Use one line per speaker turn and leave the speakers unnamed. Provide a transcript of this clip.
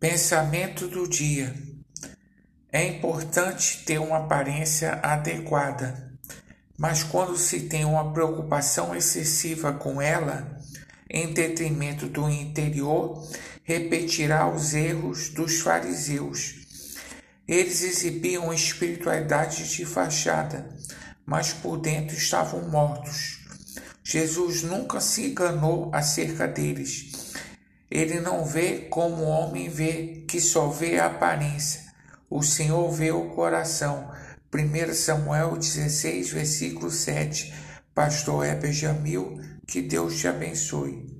Pensamento do dia. É importante ter uma aparência adequada, mas quando se tem uma preocupação excessiva com ela, em detrimento do interior, repetirá os erros dos fariseus. Eles exibiam espiritualidade de fachada, mas por dentro estavam mortos. Jesus nunca se enganou acerca deles ele não vê como o homem vê, que só vê a aparência. O Senhor vê o coração. 1 Samuel 16, versículo 7. Pastor Heber Jamil, que Deus te abençoe.